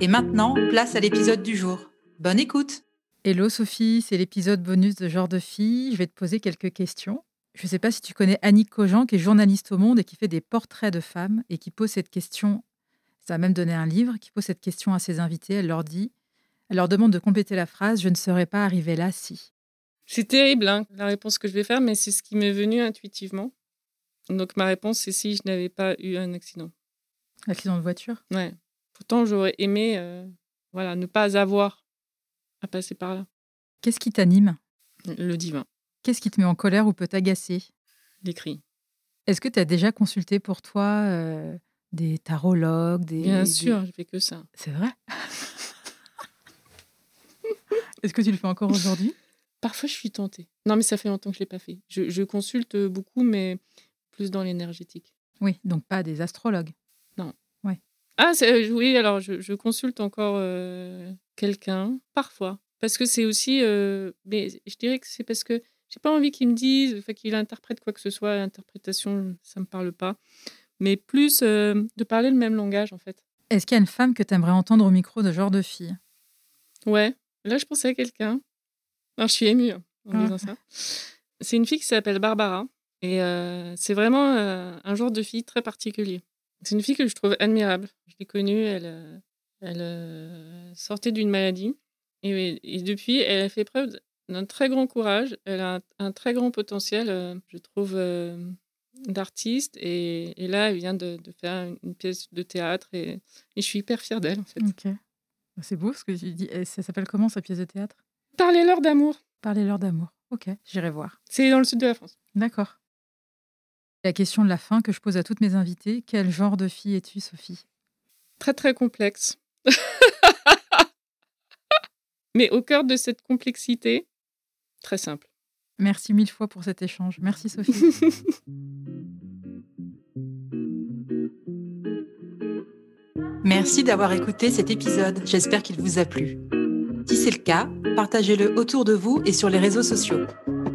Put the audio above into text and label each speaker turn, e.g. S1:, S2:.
S1: Et maintenant, place à l'épisode du jour. Bonne écoute
S2: Hello Sophie, c'est l'épisode bonus de Genre de fille. Je vais te poser quelques questions. Je ne sais pas si tu connais Annick Cogent, qui est journaliste au Monde et qui fait des portraits de femmes et qui pose cette question. Ça a même donné un livre qui pose cette question à ses invités. Elle leur dit, elle leur demande de compléter la phrase Je ne serais pas arrivée là si.
S3: C'est terrible, hein, la réponse que je vais faire, mais c'est ce qui m'est venu intuitivement. Donc ma réponse, c'est si je n'avais pas eu un accident.
S2: Accident de voiture?
S3: Ouais. Pourtant, j'aurais aimé euh, voilà, ne pas avoir à passer par là.
S2: Qu'est-ce qui t'anime?
S3: Le divin,
S2: Qu'est-ce qui te met en colère ou peut t'agacer?
S3: Les cris.
S2: Est-ce que tu as déjà consulté pour toi euh, des tarologues des,
S3: Bien
S2: des-
S3: sûr, je fais que ça.
S2: C'est vrai? Est-ce que tu le fais encore aujourd'hui?
S3: Parfois, je suis tentée. Non, mais ça fait longtemps que je ne l'ai pas fait. Je, je consulte beaucoup, mais plus dans l'énergétique.
S2: Oui, donc pas des astrologues.
S3: Ah, euh, oui, alors je, je consulte encore euh, quelqu'un, parfois. Parce que c'est aussi. euh, mais je dirais que c'est parce que j'ai pas envie qu'il me dise, enfin, qu'il interprète quoi que ce soit. L'interprétation, ça me parle pas. Mais plus euh, de parler le même langage, en fait.
S2: Est-ce qu'il y a une femme que tu aimerais entendre au micro de genre de fille?
S3: Ouais, là, je pensais à quelqu'un. Alors, je suis émue hein, en
S2: Ah.
S3: disant ça. C'est une fille qui s'appelle Barbara. Et c'est vraiment un genre de fille très particulier. C'est une fille que je trouve admirable. Je l'ai connue, elle, euh, elle euh, sortait d'une maladie. Et, et depuis, elle a fait preuve d'un très grand courage. Elle a un, un très grand potentiel, euh, je trouve, euh, d'artiste. Et, et là, elle vient de, de faire une, pièce de théâtre. Et, et je suis hyper fière d'elle, en fait.
S2: Ok. C'est beau ce que tu dis. Et ça s'appelle comment sa pièce de théâtre?
S3: Parlez-leur d'amour.
S2: Parlez-leur d'amour. Ok, j'irai voir.
S3: C'est dans le sud de la France.
S2: D'accord. La question de la fin que je pose à toutes mes invitées quel genre de fille es-tu, Sophie?
S3: Très très complexe. Mais au cœur de cette complexité, très simple.
S2: Merci mille fois pour cet échange. Merci, Sophie.
S1: Merci d'avoir écouté cet épisode. J'espère qu'il vous a plu. Si c'est le cas, partagez-le autour de vous et sur les réseaux sociaux.